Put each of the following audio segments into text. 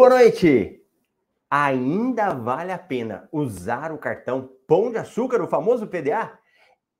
Boa noite! Ainda vale a pena usar o cartão Pão de Açúcar, o famoso PDA?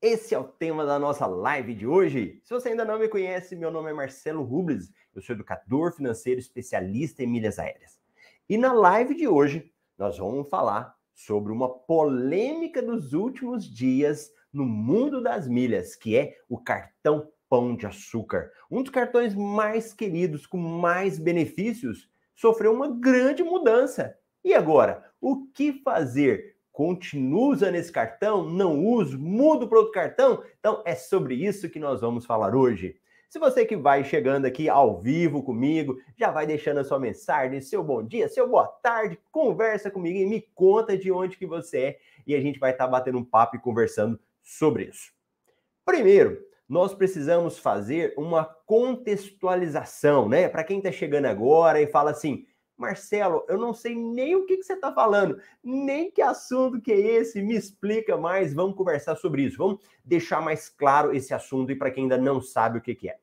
Esse é o tema da nossa live de hoje. Se você ainda não me conhece, meu nome é Marcelo Rubles, eu sou educador financeiro especialista em milhas aéreas. E na live de hoje, nós vamos falar sobre uma polêmica dos últimos dias no mundo das milhas, que é o cartão Pão de Açúcar. Um dos cartões mais queridos, com mais benefícios sofreu uma grande mudança. E agora, o que fazer? Continuo usando esse cartão? Não uso? Mudo para outro cartão? Então é sobre isso que nós vamos falar hoje. Se você que vai chegando aqui ao vivo comigo, já vai deixando a sua mensagem, seu bom dia, seu boa tarde, conversa comigo e me conta de onde que você é e a gente vai estar tá batendo um papo e conversando sobre isso. Primeiro, nós precisamos fazer uma contextualização, né? Para quem está chegando agora e fala assim, Marcelo, eu não sei nem o que, que você está falando, nem que assunto que é esse, me explica mais, vamos conversar sobre isso, vamos deixar mais claro esse assunto e para quem ainda não sabe o que, que é.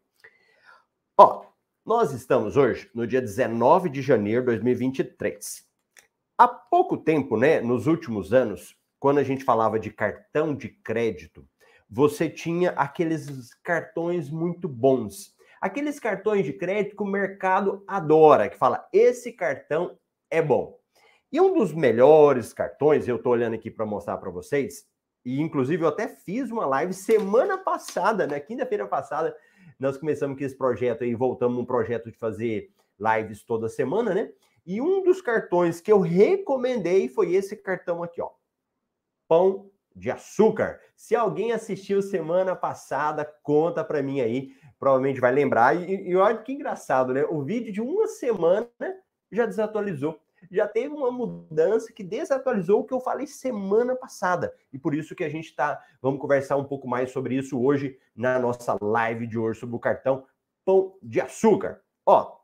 Ó, nós estamos hoje no dia 19 de janeiro de 2023. Há pouco tempo, né, nos últimos anos, quando a gente falava de cartão de crédito, você tinha aqueles cartões muito bons. Aqueles cartões de crédito que o mercado adora, que fala: esse cartão é bom. E um dos melhores cartões, eu estou olhando aqui para mostrar para vocês, e inclusive eu até fiz uma live semana passada, né? Quinta-feira passada, nós começamos com esse projeto aí, voltamos num projeto de fazer lives toda semana, né? E um dos cartões que eu recomendei foi esse cartão aqui, ó. Pão de açúcar. Se alguém assistiu semana passada, conta para mim aí, provavelmente vai lembrar. E, e olha que engraçado, né? O vídeo de uma semana já desatualizou. Já teve uma mudança que desatualizou o que eu falei semana passada. E por isso que a gente está. Vamos conversar um pouco mais sobre isso hoje na nossa live de hoje sobre o cartão Pão de Açúcar. Ó,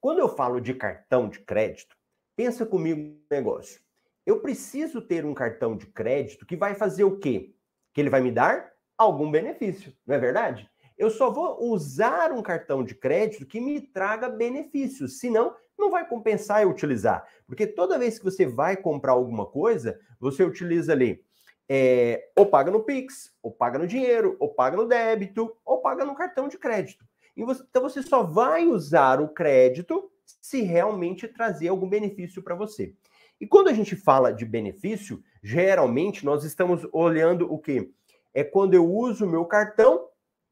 quando eu falo de cartão de crédito, pensa comigo no negócio eu preciso ter um cartão de crédito que vai fazer o quê? Que ele vai me dar algum benefício, não é verdade? Eu só vou usar um cartão de crédito que me traga benefícios, senão não vai compensar eu utilizar. Porque toda vez que você vai comprar alguma coisa, você utiliza ali é, ou paga no Pix, ou paga no dinheiro, ou paga no débito, ou paga no cartão de crédito. Você, então você só vai usar o crédito se realmente trazer algum benefício para você. E quando a gente fala de benefício, geralmente nós estamos olhando o quê? É quando eu uso o meu cartão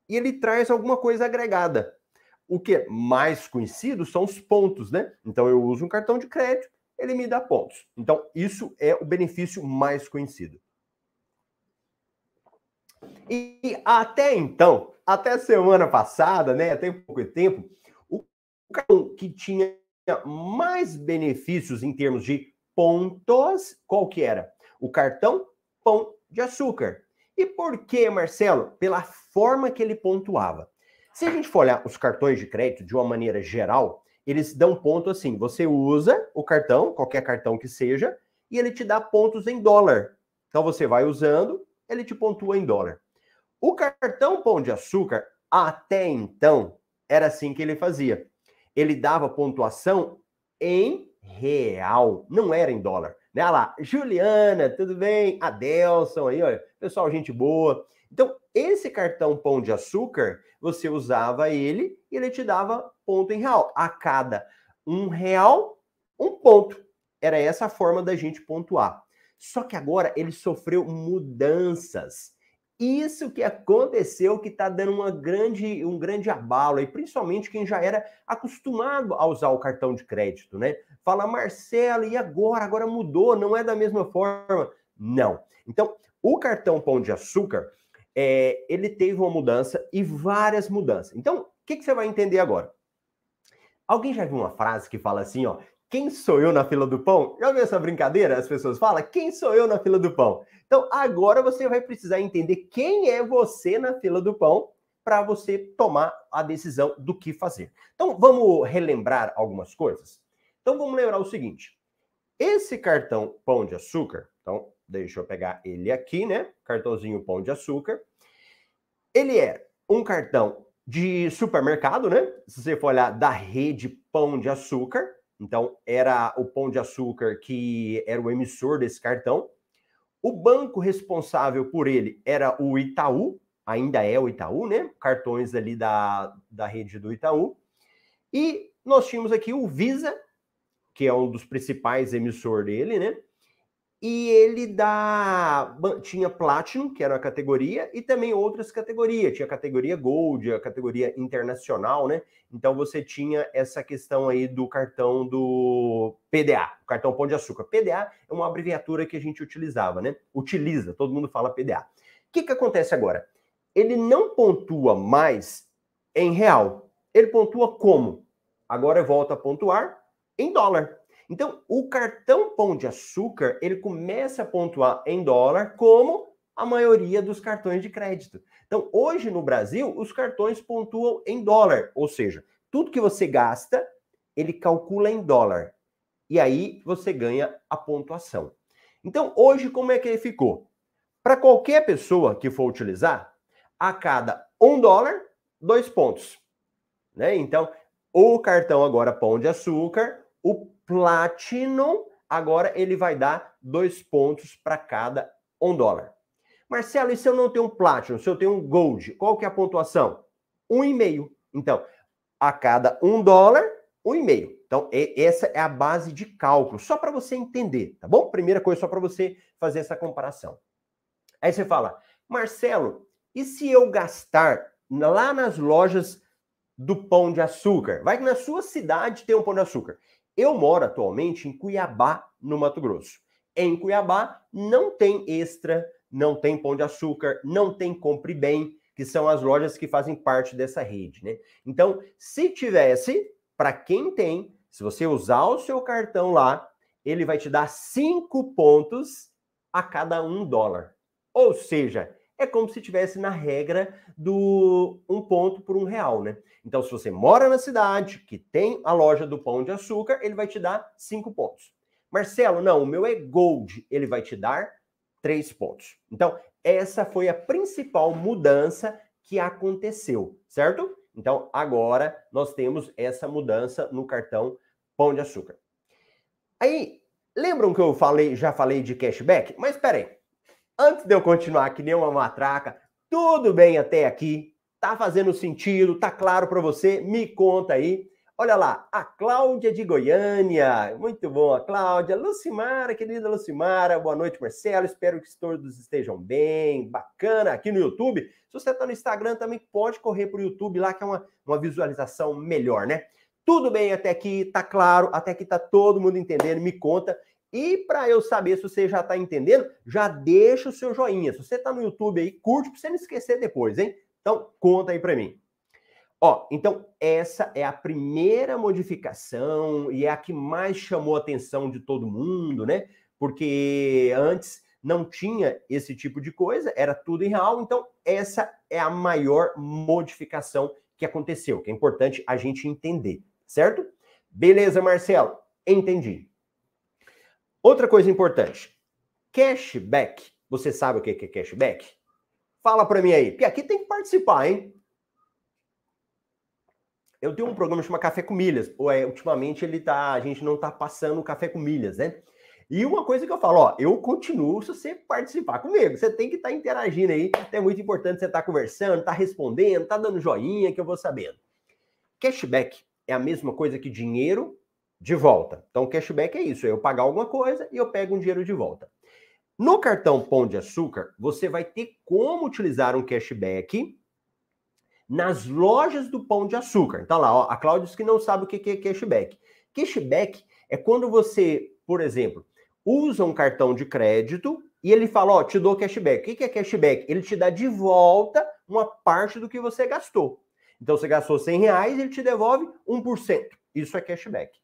e ele traz alguma coisa agregada. O que mais conhecido são os pontos, né? Então eu uso um cartão de crédito, ele me dá pontos. Então isso é o benefício mais conhecido. E até então, até semana passada, né, até pouco tempo, o cartão que tinha mais benefícios em termos de pontos, qual que era? O cartão Pão de Açúcar. E por que, Marcelo? Pela forma que ele pontuava. Se a gente for olhar os cartões de crédito de uma maneira geral, eles dão ponto assim: você usa o cartão, qualquer cartão que seja, e ele te dá pontos em dólar. Então você vai usando, ele te pontua em dólar. O cartão Pão de Açúcar, até então, era assim que ele fazia. Ele dava pontuação em real, não era em dólar. Né? Olha lá, Juliana, tudo bem? Adelson aí, olha, pessoal, gente boa. Então, esse cartão Pão de Açúcar, você usava ele e ele te dava ponto em real. A cada um real, um ponto. Era essa a forma da gente pontuar. Só que agora ele sofreu mudanças. Isso que aconteceu que está dando uma grande, um grande abalo, e principalmente quem já era acostumado a usar o cartão de crédito, né? Fala, Marcelo, e agora? Agora mudou, não é da mesma forma. Não. Então, o cartão Pão de Açúcar, é, ele teve uma mudança e várias mudanças. Então, o que, que você vai entender agora? Alguém já viu uma frase que fala assim, ó, quem sou eu na fila do pão? Já viu essa brincadeira? As pessoas falam, quem sou eu na fila do pão? Então, agora você vai precisar entender quem é você na fila do pão para você tomar a decisão do que fazer. Então, vamos relembrar algumas coisas? Então, vamos lembrar o seguinte. Esse cartão Pão de Açúcar, então, deixa eu pegar ele aqui, né? Cartãozinho Pão de Açúcar. Ele é um cartão de supermercado, né? Se você for olhar da rede Pão de Açúcar, Então, era o Pão de Açúcar que era o emissor desse cartão. O banco responsável por ele era o Itaú, ainda é o Itaú, né? Cartões ali da, da rede do Itaú. E nós tínhamos aqui o Visa, que é um dos principais emissores dele, né? E ele dá. Tinha Platinum, que era a categoria, e também outras categorias. Tinha a categoria Gold, a categoria internacional, né? Então você tinha essa questão aí do cartão do PDA, cartão Pão de Açúcar. PDA é uma abreviatura que a gente utilizava, né? Utiliza, todo mundo fala PDA. O que, que acontece agora? Ele não pontua mais em real. Ele pontua como? Agora volta a pontuar em dólar. Então, o cartão Pão de Açúcar, ele começa a pontuar em dólar, como a maioria dos cartões de crédito. Então, hoje no Brasil, os cartões pontuam em dólar, ou seja, tudo que você gasta, ele calcula em dólar. E aí você ganha a pontuação. Então, hoje, como é que ele ficou? Para qualquer pessoa que for utilizar, a cada um dólar, dois pontos. Né? Então, o cartão agora Pão de Açúcar, o Platinum, agora ele vai dar dois pontos para cada um dólar. Marcelo, e se eu não tenho um Platinum, se eu tenho um Gold, qual que é a pontuação? Um e meio. Então, a cada um dólar, um e meio. Então, essa é a base de cálculo, só para você entender, tá bom? Primeira coisa, só para você fazer essa comparação. Aí você fala, Marcelo, e se eu gastar lá nas lojas do pão de açúcar? Vai que na sua cidade tem um pão de açúcar. Eu moro atualmente em Cuiabá, no Mato Grosso. Em Cuiabá não tem extra, não tem pão de açúcar, não tem compre bem, que são as lojas que fazem parte dessa rede, né? Então, se tivesse, para quem tem, se você usar o seu cartão lá, ele vai te dar cinco pontos a cada um dólar. Ou seja, é como se tivesse na regra do um ponto por um real, né? Então, se você mora na cidade, que tem a loja do pão de açúcar, ele vai te dar cinco pontos. Marcelo, não, o meu é Gold, ele vai te dar três pontos. Então, essa foi a principal mudança que aconteceu, certo? Então, agora nós temos essa mudança no cartão Pão de Açúcar. Aí, lembram que eu falei, já falei de cashback? Mas peraí, antes de eu continuar que nem uma matraca, tudo bem até aqui? Tá fazendo sentido? Tá claro para você? Me conta aí. Olha lá, a Cláudia de Goiânia. Muito bom, a Cláudia. Lucimara, querida Lucimara. Boa noite, Marcelo. Espero que todos estejam bem. Bacana. Aqui no YouTube. Se você está no Instagram, também pode correr para o YouTube lá, que é uma, uma visualização melhor, né? Tudo bem até aqui, tá claro, até aqui tá todo mundo entendendo. Me conta. E para eu saber se você já está entendendo, já deixa o seu joinha. Se você está no YouTube aí, curte para você não esquecer depois, hein? Então, conta aí para mim. Ó, então essa é a primeira modificação e é a que mais chamou a atenção de todo mundo, né? Porque antes não tinha esse tipo de coisa, era tudo em real, então essa é a maior modificação que aconteceu, que é importante a gente entender, certo? Beleza, Marcelo? Entendi. Outra coisa importante, cashback. Você sabe o que é cashback? Fala para mim aí, porque aqui tem que participar, hein? Eu tenho um programa chamado Café com Milhas. É, ultimamente ele tá, a gente não tá passando café com milhas, né? E uma coisa que eu falo, ó, eu continuo se você participar comigo. Você tem que estar tá interagindo aí. É muito importante você estar tá conversando, tá respondendo, tá dando joinha que eu vou sabendo. Cashback é a mesma coisa que dinheiro de volta. Então, cashback é isso, é eu pagar alguma coisa e eu pego um dinheiro de volta. No cartão Pão de Açúcar, você vai ter como utilizar um cashback nas lojas do Pão de Açúcar. Então lá, ó, a Cláudia diz que não sabe o que é cashback. Cashback é quando você, por exemplo, usa um cartão de crédito e ele fala, ó, te dou cashback. O que é cashback? Ele te dá de volta uma parte do que você gastou. Então, você gastou 100 reais, ele te devolve 1%. Isso é cashback.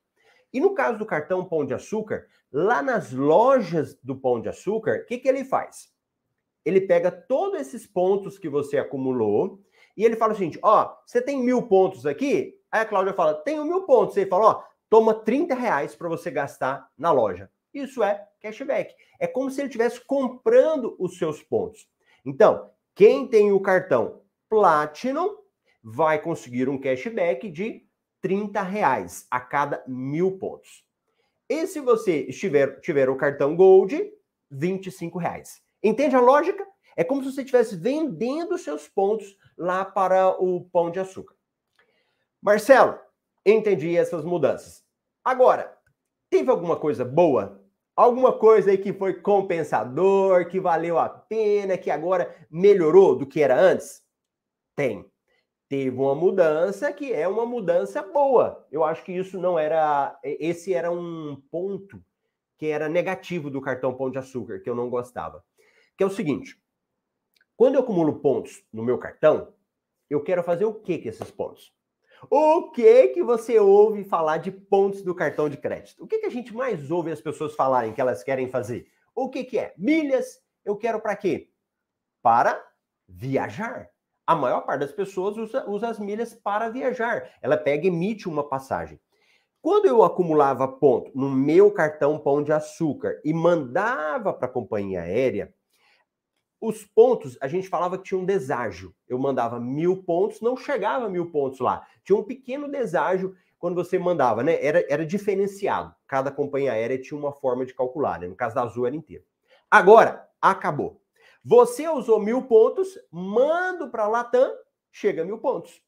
E no caso do cartão Pão de Açúcar, lá nas lojas do Pão de Açúcar, o que, que ele faz? Ele pega todos esses pontos que você acumulou e ele fala o seguinte: ó, você tem mil pontos aqui? Aí a Cláudia fala: tenho mil pontos. Ele fala: ó, toma 30 reais para você gastar na loja. Isso é cashback. É como se ele estivesse comprando os seus pontos. Então, quem tem o cartão Platinum vai conseguir um cashback de 30 reais a cada mil pontos. E se você estiver, tiver o cartão Gold, 25 reais. Entende a lógica? É como se você estivesse vendendo seus pontos lá para o pão de açúcar. Marcelo, entendi essas mudanças. Agora, teve alguma coisa boa? Alguma coisa aí que foi compensador, que valeu a pena, que agora melhorou do que era antes? Tem. Teve uma mudança que é uma mudança boa. Eu acho que isso não era. Esse era um ponto que era negativo do cartão Pão de Açúcar, que eu não gostava. Que é o seguinte: quando eu acumulo pontos no meu cartão, eu quero fazer o que com esses pontos? O que que você ouve falar de pontos do cartão de crédito? O que, que a gente mais ouve as pessoas falarem que elas querem fazer? O que, que é? Milhas, eu quero para quê? Para viajar. A maior parte das pessoas usa, usa as milhas para viajar. Ela pega e emite uma passagem. Quando eu acumulava ponto no meu cartão Pão de Açúcar e mandava para a companhia aérea, os pontos, a gente falava que tinha um deságio. Eu mandava mil pontos, não chegava mil pontos lá. Tinha um pequeno deságio quando você mandava, né? Era, era diferenciado. Cada companhia aérea tinha uma forma de calcular, né? No caso da Azul era inteiro. Agora, acabou. Você usou mil pontos, mando para a Latam, chega a mil pontos.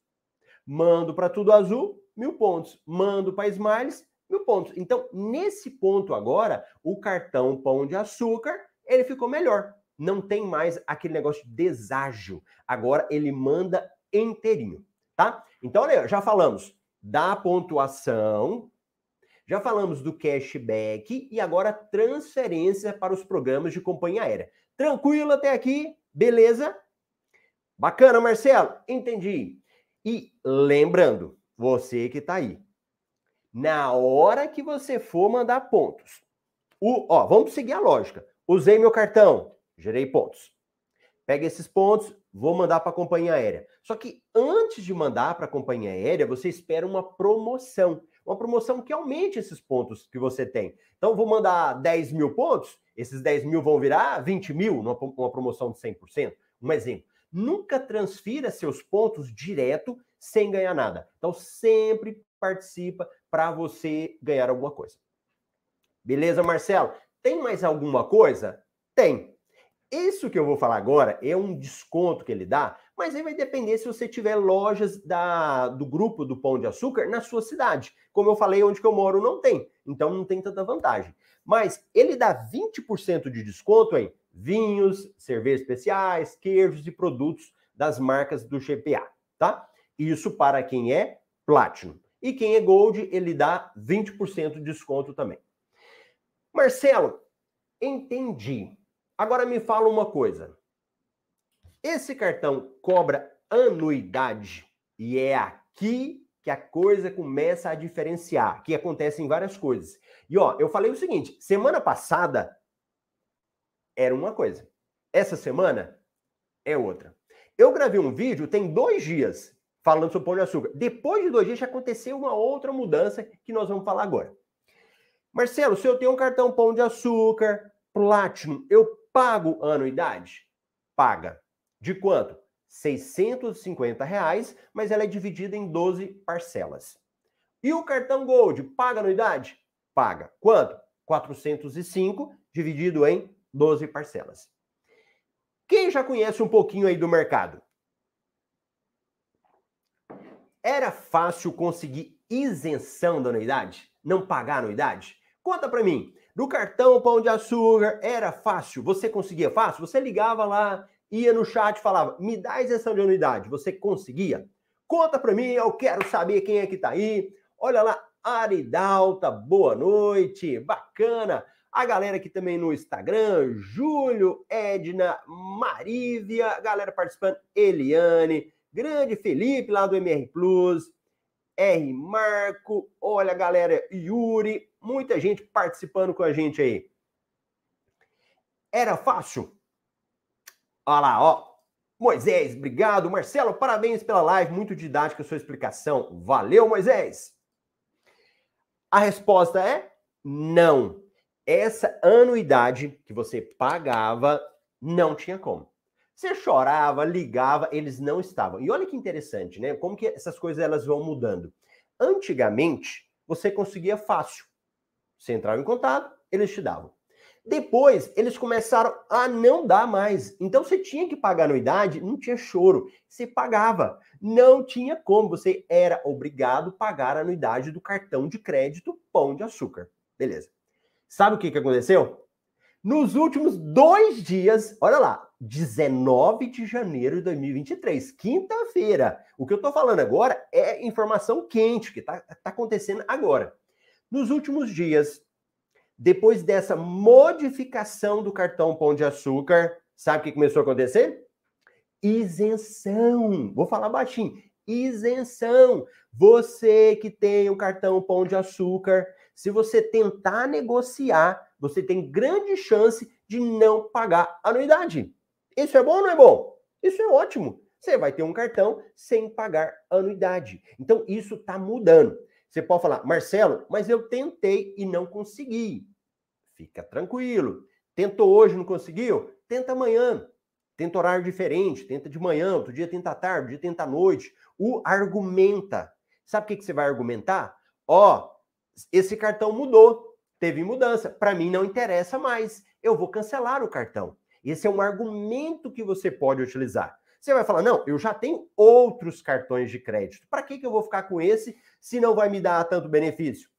Mando para Tudo Azul, mil pontos. Mando para Smiles, mil pontos. Então, nesse ponto agora, o cartão Pão de Açúcar, ele ficou melhor não tem mais aquele negócio de deságio. Agora ele manda inteirinho, tá? Então, olha, já falamos da pontuação, já falamos do cashback e agora transferência para os programas de companhia aérea. Tranquilo até aqui? Beleza? Bacana, Marcelo? Entendi. E lembrando, você que está aí, na hora que você for mandar pontos, o, ó, vamos seguir a lógica. Usei meu cartão, gerei pontos. Pega esses pontos, vou mandar para a companhia aérea. Só que antes de mandar para a companhia aérea, você espera uma promoção. Uma promoção que aumente esses pontos que você tem. Então, vou mandar 10 mil pontos, esses 10 mil vão virar 20 mil, numa promoção de 100%. Um exemplo. Nunca transfira seus pontos direto sem ganhar nada. Então, sempre participa para você ganhar alguma coisa. Beleza, Marcelo? Tem mais alguma coisa? Tem. Isso que eu vou falar agora é um desconto que ele dá, mas aí vai depender se você tiver lojas da, do grupo do Pão de Açúcar na sua cidade. Como eu falei, onde que eu moro não tem, então não tem tanta vantagem. Mas ele dá 20% de desconto em vinhos, cervejas especiais, queijos e produtos das marcas do GPA, tá? Isso para quem é Platinum. E quem é Gold, ele dá 20% de desconto também. Marcelo, entendi. Agora me fala uma coisa. Esse cartão cobra anuidade e é aqui que a coisa começa a diferenciar, que acontecem várias coisas. E ó, eu falei o seguinte, semana passada era uma coisa. Essa semana é outra. Eu gravei um vídeo tem dois dias falando sobre pão de açúcar. Depois de dois dias já aconteceu uma outra mudança que nós vamos falar agora. Marcelo, se eu tenho um cartão pão de açúcar, Platinum, eu Pago anuidade? Paga. De quanto? 650 reais, mas ela é dividida em 12 parcelas. E o cartão Gold paga anuidade? Paga. Quanto? 405 dividido em 12 parcelas. Quem já conhece um pouquinho aí do mercado? Era fácil conseguir isenção da anuidade? Não pagar anuidade? Conta para mim. Do cartão Pão de Açúcar, era fácil. Você conseguia fácil? Você ligava lá, ia no chat e falava, me dá isenção de anuidade. Você conseguia? Conta para mim, eu quero saber quem é que tá aí. Olha lá, Aridalta, boa noite, bacana. A galera aqui também no Instagram, Júlio, Edna, Marívia, galera participando, Eliane, grande Felipe lá do MR Plus, R. Marco, olha galera, Yuri, muita gente participando com a gente aí. Era fácil? Olha lá, ó. Moisés, obrigado. Marcelo, parabéns pela live, muito didática a sua explicação. Valeu, Moisés. A resposta é não. Essa anuidade que você pagava não tinha como. Você chorava, ligava, eles não estavam. E olha que interessante, né? Como que essas coisas elas vão mudando. antigamente você conseguia fácil. Você entrava em contato, eles te davam. Depois, eles começaram a não dar mais. Então, você tinha que pagar anuidade, não tinha choro. Você pagava. Não tinha como. Você era obrigado a pagar a anuidade do cartão de crédito Pão de Açúcar. Beleza. Sabe o que, que aconteceu? Nos últimos dois dias, olha lá, 19 de janeiro de 2023, quinta-feira. O que eu tô falando agora é informação quente, que tá, tá acontecendo agora. Nos últimos dias, depois dessa modificação do cartão Pão de Açúcar, sabe o que começou a acontecer? Isenção. Vou falar baixinho. Isenção. Você que tem o cartão Pão de Açúcar, se você tentar negociar, você tem grande chance de não pagar anuidade. Isso é bom ou não é bom? Isso é ótimo. Você vai ter um cartão sem pagar anuidade. Então, isso está mudando. Você pode falar, Marcelo, mas eu tentei e não consegui. Fica tranquilo. Tentou hoje, não conseguiu? Tenta amanhã. Tenta horário diferente, tenta de manhã, outro dia tenta tarde, outro dia tenta à noite. O argumenta. Sabe o que, que você vai argumentar? Ó, esse cartão mudou, teve mudança, para mim não interessa mais, eu vou cancelar o cartão. Esse é um argumento que você pode utilizar. Você vai falar: não, eu já tenho outros cartões de crédito. Para que, que eu vou ficar com esse se não vai me dar tanto benefício?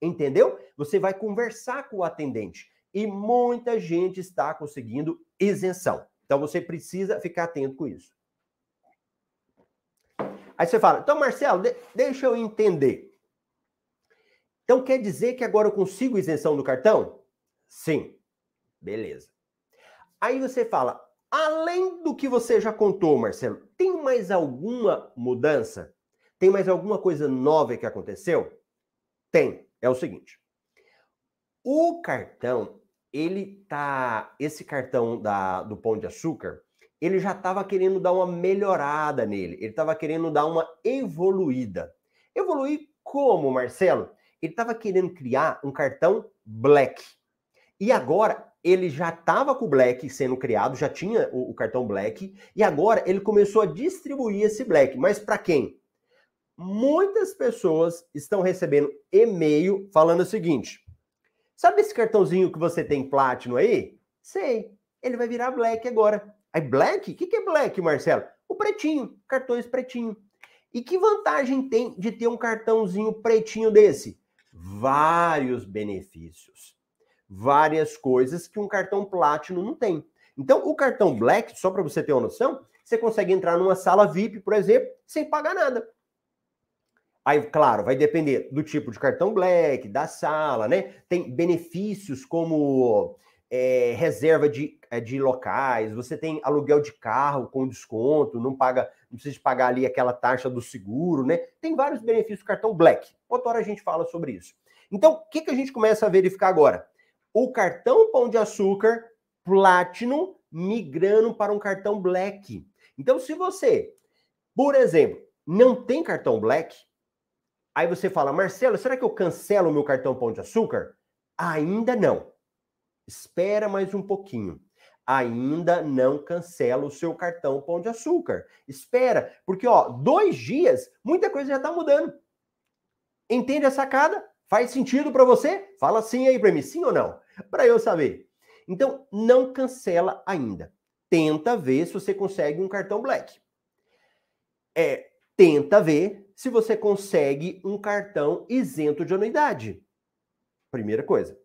Entendeu? Você vai conversar com o atendente. E muita gente está conseguindo isenção. Então você precisa ficar atento com isso. Aí você fala: então, Marcelo, de deixa eu entender. Então quer dizer que agora eu consigo isenção do cartão? Sim. Beleza. Aí você fala: Além do que você já contou, Marcelo, tem mais alguma mudança? Tem mais alguma coisa nova que aconteceu? Tem. É o seguinte. O cartão, ele tá. Esse cartão da, do Pão de Açúcar, ele já estava querendo dar uma melhorada nele. Ele estava querendo dar uma evoluída. Evoluir como, Marcelo? Ele estava querendo criar um cartão black. E agora ele já estava com o Black sendo criado, já tinha o, o, cartão Black, e agora ele começou a distribuir esse Black. Mas para quem? Muitas pessoas estão recebendo e-mail falando o seguinte: sabe esse cartãozinho que você tem Platinum aí? Sei, ele vai virar Black agora. Aí, Black? O que, que é Black, Marcelo? O pretinho, cartões pretinho. E que vantagem tem de ter um cartãozinho pretinho desse? Vários benefícios várias coisas que um cartão Platinum não tem. Então, o cartão Black, só para você ter uma noção, você consegue entrar numa sala VIP, por exemplo, sem pagar nada. Aí, claro, vai depender do tipo de cartão Black, da sala, né? Tem benefícios como é, reserva de, é, de locais, você tem aluguel de carro com desconto, não paga, não precisa pagar ali aquela taxa do seguro, né? Tem vários benefícios do cartão Black. Outra hora a gente fala sobre isso. Então, o que, que a gente começa a verificar agora? o cartão Pão de Açúcar Platinum migrando para um cartão Black. Então, se você, por exemplo, não tem cartão Black, aí você fala, Marcelo, será que eu cancelo o meu cartão Pão de Açúcar? Ainda não. Espera mais um pouquinho. Ainda não cancela o seu cartão Pão de Açúcar. Espera, porque ó, dois dias, muita coisa já está mudando. Entende a sacada? Faz sentido para você? Fala sim aí para mim, sim ou não? Para eu saber. Então, não cancela ainda. Tenta ver se você consegue um cartão Black. É, tenta ver se você consegue um cartão isento de anuidade. Primeira coisa.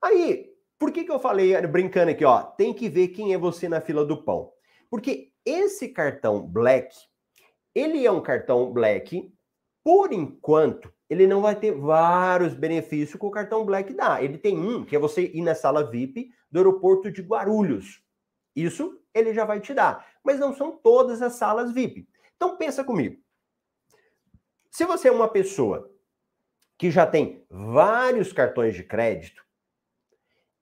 Aí, por que, que eu falei, brincando aqui, ó, tem que ver quem é você na fila do pão. Porque esse cartão Black, ele é um cartão Black, por enquanto, ele não vai ter vários benefícios que o cartão Black dá. Ele tem um, que é você ir na sala VIP do aeroporto de Guarulhos. Isso ele já vai te dar. Mas não são todas as salas VIP. Então pensa comigo. Se você é uma pessoa que já tem vários cartões de crédito,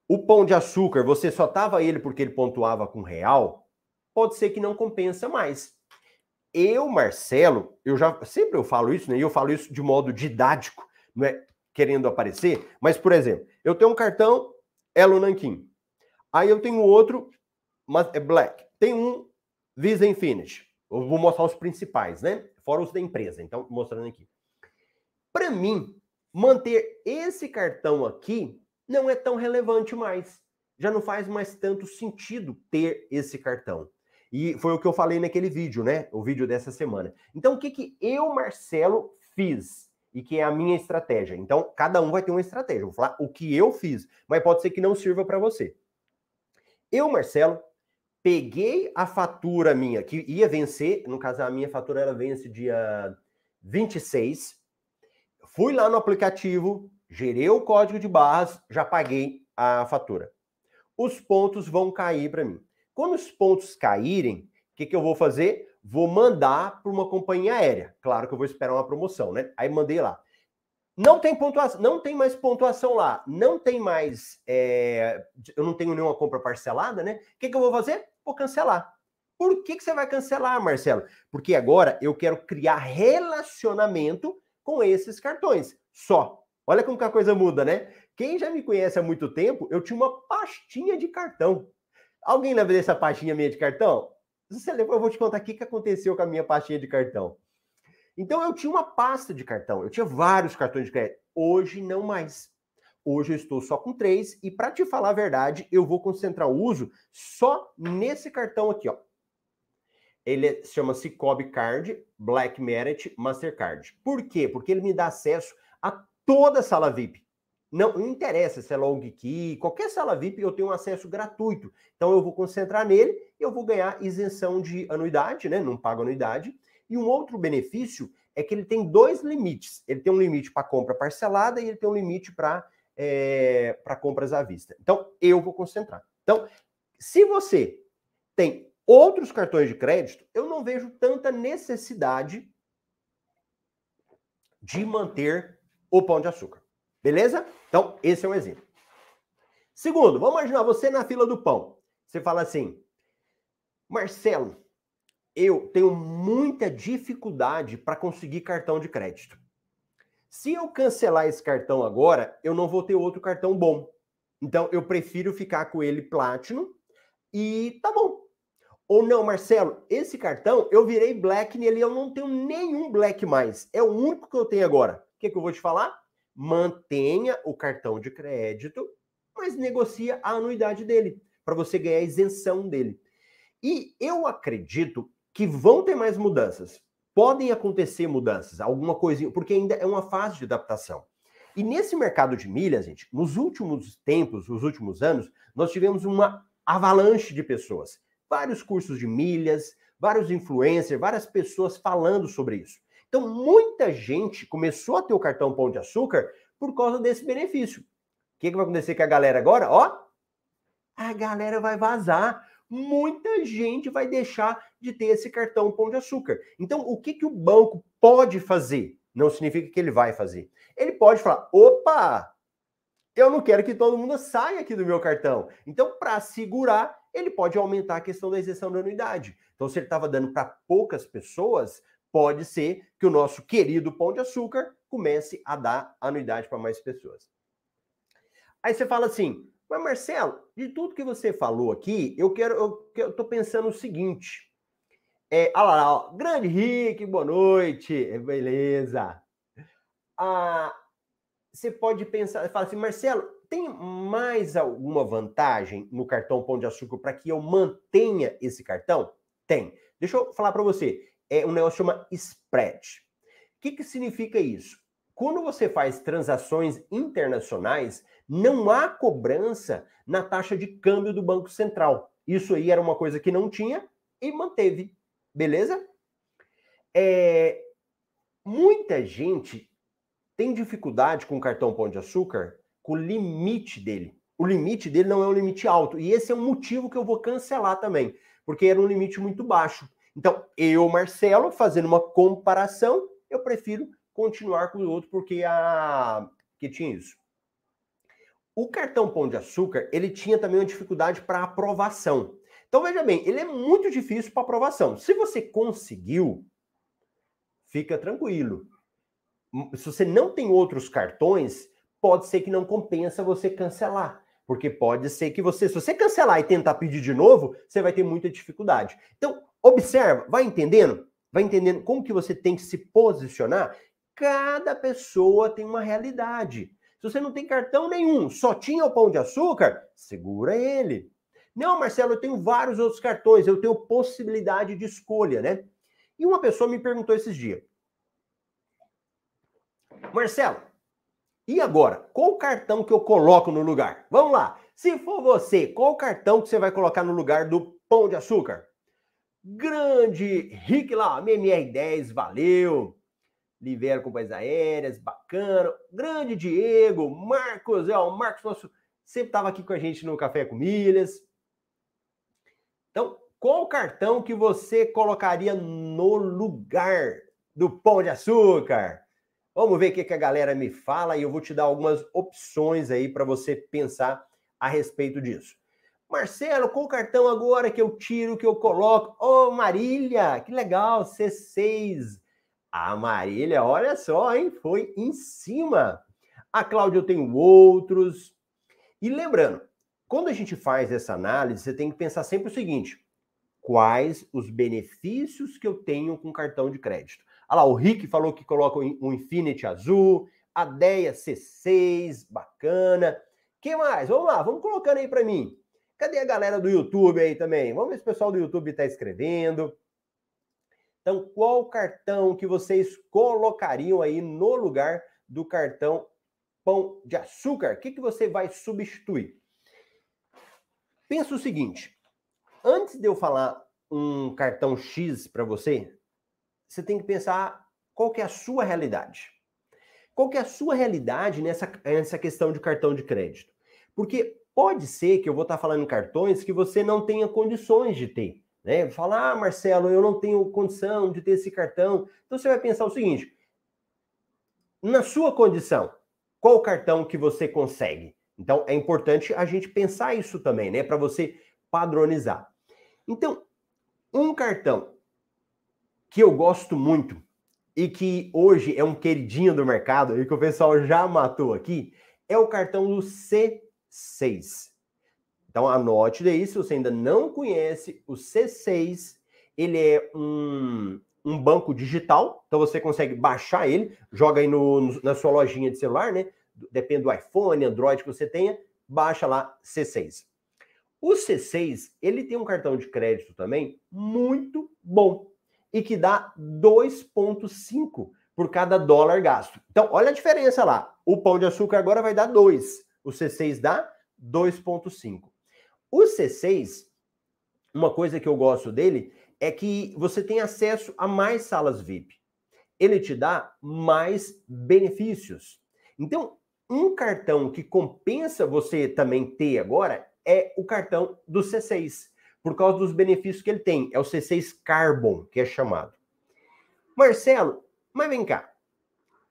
o pão de açúcar, você só tava ele porque ele pontuava com real, pode ser que não compensa mais. Eu, Marcelo, eu já sempre eu falo isso, né? E eu falo isso de modo didático, não é querendo aparecer, mas por exemplo, eu tenho um cartão Elo Nankin. Aí eu tenho outro, mas é Black. Tem um Visa Infinity. Eu vou mostrar os principais, né? Fora os da empresa, então mostrando aqui. Para mim, manter esse cartão aqui não é tão relevante mais. Já não faz mais tanto sentido ter esse cartão. E foi o que eu falei naquele vídeo, né? O vídeo dessa semana. Então, o que, que eu, Marcelo, fiz? E que é a minha estratégia. Então, cada um vai ter uma estratégia. vou falar o que eu fiz, mas pode ser que não sirva para você. Eu, Marcelo, peguei a fatura minha, que ia vencer, no caso, a minha fatura ela vence dia 26. Fui lá no aplicativo, gerei o código de barras, já paguei a fatura. Os pontos vão cair para mim. Quando os pontos caírem, o que, que eu vou fazer? Vou mandar para uma companhia aérea. Claro que eu vou esperar uma promoção, né? Aí mandei lá. Não tem pontuação, não tem mais pontuação lá, não tem mais. É, eu não tenho nenhuma compra parcelada, né? O que, que eu vou fazer? Vou cancelar. Por que, que você vai cancelar, Marcelo? Porque agora eu quero criar relacionamento com esses cartões. Só. Olha como que a coisa muda, né? Quem já me conhece há muito tempo, eu tinha uma pastinha de cartão. Alguém lembra dessa pastinha minha de cartão? Você lembra, eu vou te contar o que aconteceu com a minha pastinha de cartão. Então eu tinha uma pasta de cartão, eu tinha vários cartões de crédito. Hoje não mais. Hoje eu estou só com três e para te falar a verdade, eu vou concentrar o uso só nesse cartão aqui, ó. Ele chama-se Cobb Card, Black Merit, Mastercard. Por quê? Porque ele me dá acesso a toda a sala VIP. Não, não interessa se é long key, qualquer sala VIP eu tenho acesso gratuito. Então eu vou concentrar nele eu vou ganhar isenção de anuidade, né? Não pago anuidade. E um outro benefício é que ele tem dois limites. Ele tem um limite para compra parcelada e ele tem um limite para é, para compras à vista. Então eu vou concentrar. Então, se você tem outros cartões de crédito, eu não vejo tanta necessidade de manter o pão de açúcar. Beleza? Então, esse é um exemplo. Segundo, vamos imaginar você na fila do pão. Você fala assim, Marcelo, eu tenho muita dificuldade para conseguir cartão de crédito. Se eu cancelar esse cartão agora, eu não vou ter outro cartão bom. Então, eu prefiro ficar com ele Platinum e tá bom. Ou não, Marcelo, esse cartão eu virei Black nele, eu não tenho nenhum Black mais. É o único que eu tenho agora. O que, que eu vou te falar? mantenha o cartão de crédito, mas negocia a anuidade dele, para você ganhar a isenção dele. E eu acredito que vão ter mais mudanças. Podem acontecer mudanças, alguma coisinha, porque ainda é uma fase de adaptação. E nesse mercado de milhas, gente, nos últimos tempos, nos últimos anos, nós tivemos uma avalanche de pessoas. Vários cursos de milhas, vários influencers, várias pessoas falando sobre isso. Então, muita gente começou a ter o cartão Pão de Açúcar por causa desse benefício. O que, que vai acontecer com a galera agora? Ó, a galera vai vazar. Muita gente vai deixar de ter esse cartão Pão de Açúcar. Então, o que, que o banco pode fazer? Não significa que ele vai fazer. Ele pode falar: opa, eu não quero que todo mundo saia aqui do meu cartão. Então, para segurar, ele pode aumentar a questão da isenção da anuidade. Então, se ele estava dando para poucas pessoas, pode ser que o nosso querido Pão de Açúcar comece a dar anuidade para mais pessoas. Aí você fala assim, mas Marcelo, de tudo que você falou aqui, eu quero, eu, tô pensando o seguinte. É, olha lá, ó, grande Rick, boa noite, beleza. Ah, você pode pensar, fala assim, Marcelo, tem mais alguma vantagem no cartão Pão de Açúcar para que eu mantenha esse cartão? Tem. Deixa eu falar para você é um negócio que chama spread. O que, que significa isso? Quando você faz transações internacionais, não há cobrança na taxa de câmbio do Banco Central. Isso aí era uma coisa que não tinha e manteve. Beleza? É, muita gente tem dificuldade com o cartão Pão de Açúcar com o limite dele. O limite dele não é um limite alto. E esse é um motivo que eu vou cancelar também, porque era um limite muito baixo. Então, eu, Marcelo, fazendo uma comparação, eu prefiro continuar com o outro porque a que tinha isso. O cartão Pão de Açúcar, ele tinha também uma dificuldade para aprovação. Então, veja bem, ele é muito difícil para aprovação. Se você conseguiu, fica tranquilo. Se você não tem outros cartões, pode ser que não compensa você cancelar. Porque pode ser que você, se você cancelar e tentar pedir de novo, você vai ter muita dificuldade. Então, observa, vai entendendo? Vai entendendo como que você tem que se posicionar? Cada pessoa tem uma realidade. Se você não tem cartão nenhum, só tinha o pão de açúcar, segura ele. Não, Marcelo, eu tenho vários outros cartões, eu tenho possibilidade de escolha, né? E uma pessoa me perguntou esses dias: Marcelo, e agora? Qual cartão que eu coloco no lugar? Vamos lá. Se for você, qual cartão que você vai colocar no lugar do pão de açúcar? Grande Rick lá, MMR10, valeu. Livero Companhias Aéreas, bacana. Grande Diego, Marcos, é, o Marcos nosso, sempre estava aqui com a gente no Café com Milhas. Então, qual cartão que você colocaria no lugar do Pão de Açúcar? Vamos ver o que, que a galera me fala e eu vou te dar algumas opções aí para você pensar a respeito disso. Marcelo, qual cartão agora que eu tiro, que eu coloco? Ô, oh, Marília, que legal, C6. A Marília, olha só, hein? Foi em cima. A Cláudia, eu tenho outros. E lembrando, quando a gente faz essa análise, você tem que pensar sempre o seguinte: quais os benefícios que eu tenho com cartão de crédito? Olha lá, o Rick falou que coloca o Infinity azul, a Deia C6, bacana. que mais? Vamos lá, vamos colocando aí para mim. Cadê a galera do YouTube aí também? Vamos ver se o pessoal do YouTube está escrevendo. Então, qual cartão que vocês colocariam aí no lugar do cartão pão de açúcar? O que, que você vai substituir? Pensa o seguinte: antes de eu falar um cartão X para você, você tem que pensar qual que é a sua realidade. Qual que é a sua realidade nessa, nessa questão de cartão de crédito? Porque pode ser que eu vou estar falando em cartões que você não tenha condições de ter. Né? Falar, ah, Marcelo, eu não tenho condição de ter esse cartão. Então você vai pensar o seguinte: na sua condição, qual cartão que você consegue? Então é importante a gente pensar isso também, né? Para você padronizar. Então, um cartão que eu gosto muito e que hoje é um queridinho do mercado e que o pessoal já matou aqui é o cartão do C6. Então anote daí, se você ainda não conhece, o C6, ele é um, um banco digital, então você consegue baixar ele, joga aí no, no, na sua lojinha de celular, né? Depende do iPhone, Android que você tenha, baixa lá C6. O C6, ele tem um cartão de crédito também muito bom e que dá 2,5 por cada dólar gasto. Então, olha a diferença lá. O pão de açúcar agora vai dar 2, o C6 dá 2,5. O C6, uma coisa que eu gosto dele é que você tem acesso a mais salas VIP. Ele te dá mais benefícios. Então, um cartão que compensa você também ter agora é o cartão do C6, por causa dos benefícios que ele tem. É o C6 Carbon, que é chamado. Marcelo, mas vem cá.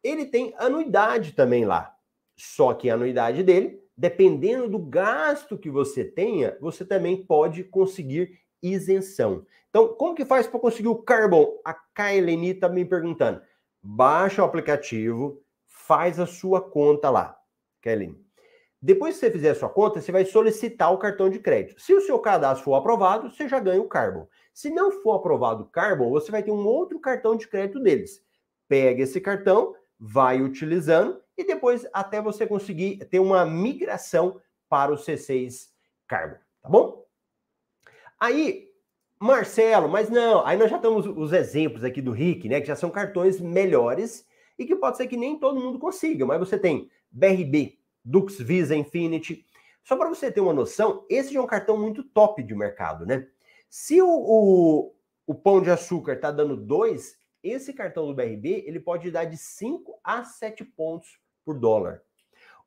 Ele tem anuidade também lá. Só que a anuidade dele dependendo do gasto que você tenha, você também pode conseguir isenção. Então, como que faz para conseguir o Carbon? A Kaileni está me perguntando. Baixa o aplicativo, faz a sua conta lá, Kaileni. Depois que você fizer a sua conta, você vai solicitar o cartão de crédito. Se o seu cadastro for aprovado, você já ganha o Carbon. Se não for aprovado o Carbon, você vai ter um outro cartão de crédito deles. Pega esse cartão, vai utilizando e depois até você conseguir ter uma migração para o C6 Carbon, tá bom? Aí, Marcelo, mas não, aí nós já temos os exemplos aqui do Rick, né, que já são cartões melhores e que pode ser que nem todo mundo consiga, mas você tem BRB, Dux Visa Infinity. Só para você ter uma noção, esse já é um cartão muito top de mercado, né? Se o, o, o pão de açúcar está dando 2, esse cartão do BRB ele pode dar de 5 a 7 pontos por dólar.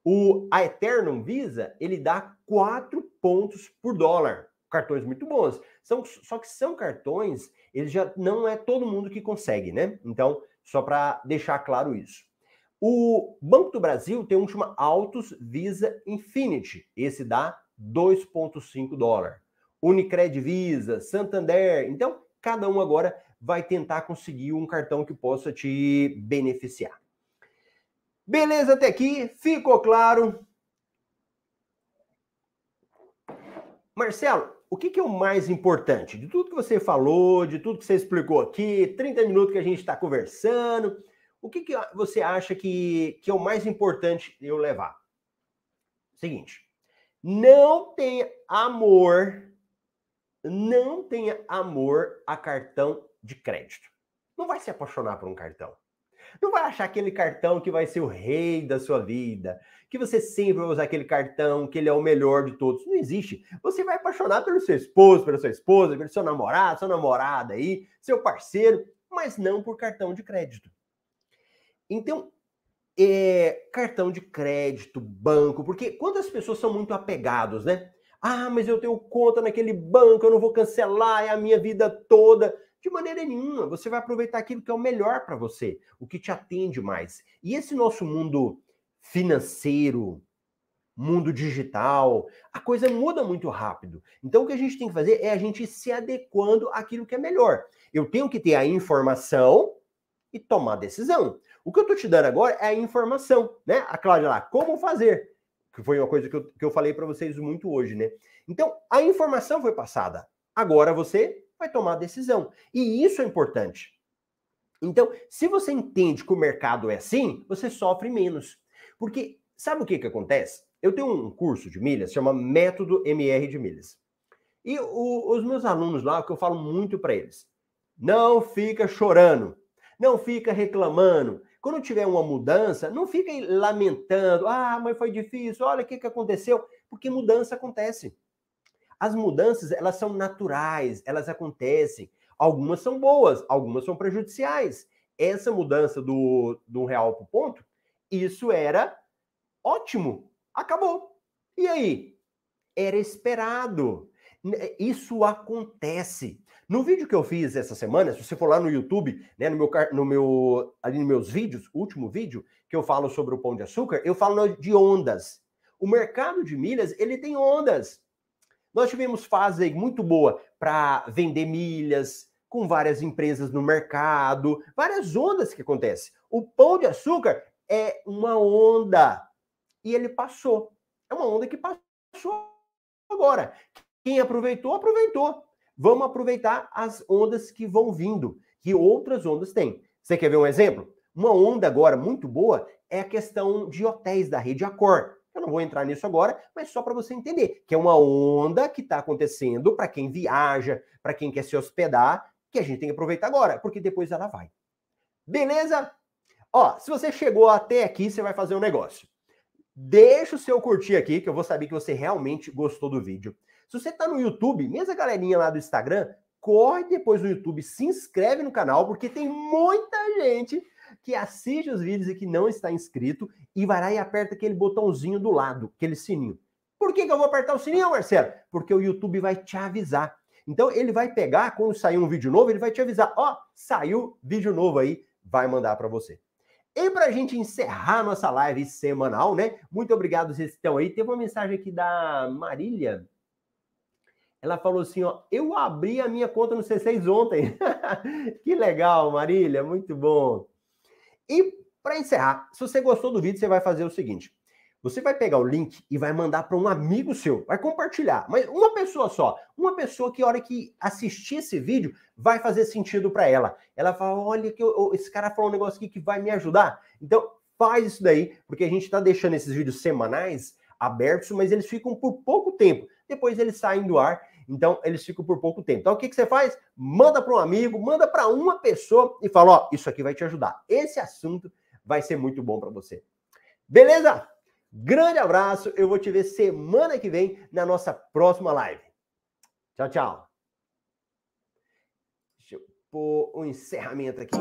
O a Eternum Visa, ele dá 4 pontos por dólar. Cartões muito bons. São, só que são cartões, ele já não é todo mundo que consegue, né? Então, só para deixar claro isso. O Banco do Brasil tem um que chama Autos Visa Infinity. Esse dá 2,5 dólar. Unicred Visa, Santander. Então, cada um agora vai tentar conseguir um cartão que possa te beneficiar. Beleza até aqui? Ficou claro? Marcelo, o que, que, é o mais importante? De tudo que você falou, de tudo que você explicou aqui, 30 minutos que a gente está conversando, o que, que você acha que, que é o mais importante eu levar? Seguinte, não tenha amor, não tenha amor a cartão de crédito. Não vai se apaixonar por um cartão. Não vai achar aquele cartão que vai ser o rei da sua vida, que você sempre vai usar aquele cartão, que ele é o melhor de todos. Não existe. Você vai apaixonar pelo seu esposo, pela sua esposa, pelo seu namorado, sua namorada aí, seu parceiro, mas não por cartão de crédito. Então, é, cartão de crédito, banco, porque quantas pessoas são muito apegados, né? Ah, mas eu tenho conta naquele banco, eu não vou cancelar, é a minha vida toda. De maneira nenhuma, você vai aproveitar aquilo que é o melhor para você, o que te atende mais. E esse nosso mundo financeiro, mundo digital, a coisa muda muito rápido. Então o que a gente tem que fazer é a gente se adequando àquilo que é melhor. Eu tenho que ter a informação e tomar decisão. O que eu estou te dando agora é a informação, né? A Cláudia lá, como fazer, que foi uma coisa que eu, que eu falei para vocês muito hoje, né? Então, a informação foi passada. Agora você vai tomar a decisão. E isso é importante. Então, se você entende que o mercado é assim, você sofre menos. Porque sabe o que, que acontece? Eu tenho um curso de milhas, chama Método MR de Milhas. E o, os meus alunos lá, o que eu falo muito para eles, não fica chorando, não fica reclamando. Quando tiver uma mudança, não fica lamentando, ah, mas foi difícil, olha o que, que aconteceu, porque mudança acontece. As mudanças, elas são naturais, elas acontecem. Algumas são boas, algumas são prejudiciais. Essa mudança do, do real para o ponto, isso era ótimo. Acabou. E aí? Era esperado. Isso acontece. No vídeo que eu fiz essa semana, se você for lá no YouTube, né, no meu, no meu, ali nos meus vídeos, último vídeo que eu falo sobre o pão de açúcar, eu falo de ondas. O mercado de milhas, ele tem ondas. Nós tivemos fase muito boa para vender milhas, com várias empresas no mercado, várias ondas que acontecem. O pão de açúcar é uma onda e ele passou. É uma onda que passou agora. Quem aproveitou, aproveitou. Vamos aproveitar as ondas que vão vindo, que outras ondas têm. Você quer ver um exemplo? Uma onda agora muito boa é a questão de hotéis da rede Accor. Eu não vou entrar nisso agora, mas só para você entender que é uma onda que está acontecendo para quem viaja, para quem quer se hospedar, que a gente tem que aproveitar agora, porque depois ela vai. Beleza? Ó, se você chegou até aqui, você vai fazer um negócio. Deixa o seu curtir aqui, que eu vou saber que você realmente gostou do vídeo. Se você está no YouTube, mesmo galerinha lá do Instagram, corre depois no YouTube, se inscreve no canal, porque tem muita gente que assiste os vídeos e que não está inscrito e vai lá e aperta aquele botãozinho do lado, aquele sininho. Por que, que eu vou apertar o sininho, Marcelo? Porque o YouTube vai te avisar. Então ele vai pegar, quando sair um vídeo novo, ele vai te avisar. Ó, oh, saiu vídeo novo aí, vai mandar para você. E para a gente encerrar nossa live semanal, né? Muito obrigado vocês que estão aí. Teve uma mensagem aqui da Marília. Ela falou assim, ó, eu abri a minha conta no C6 ontem. que legal, Marília, muito bom. E para encerrar, se você gostou do vídeo, você vai fazer o seguinte: você vai pegar o link e vai mandar para um amigo seu, vai compartilhar, mas uma pessoa só, uma pessoa que a hora que assistir esse vídeo vai fazer sentido para ela. Ela fala: olha que eu, esse cara falou um negócio aqui que vai me ajudar. Então faz isso daí, porque a gente está deixando esses vídeos semanais abertos, mas eles ficam por pouco tempo. Depois eles saem do ar então, eles ficam por pouco tempo. Então, o que, que você faz? Manda para um amigo, manda para uma pessoa e fala: Ó, isso aqui vai te ajudar. Esse assunto vai ser muito bom para você. Beleza? Grande abraço. Eu vou te ver semana que vem na nossa próxima live. Tchau, tchau. Deixa eu pôr um encerramento aqui.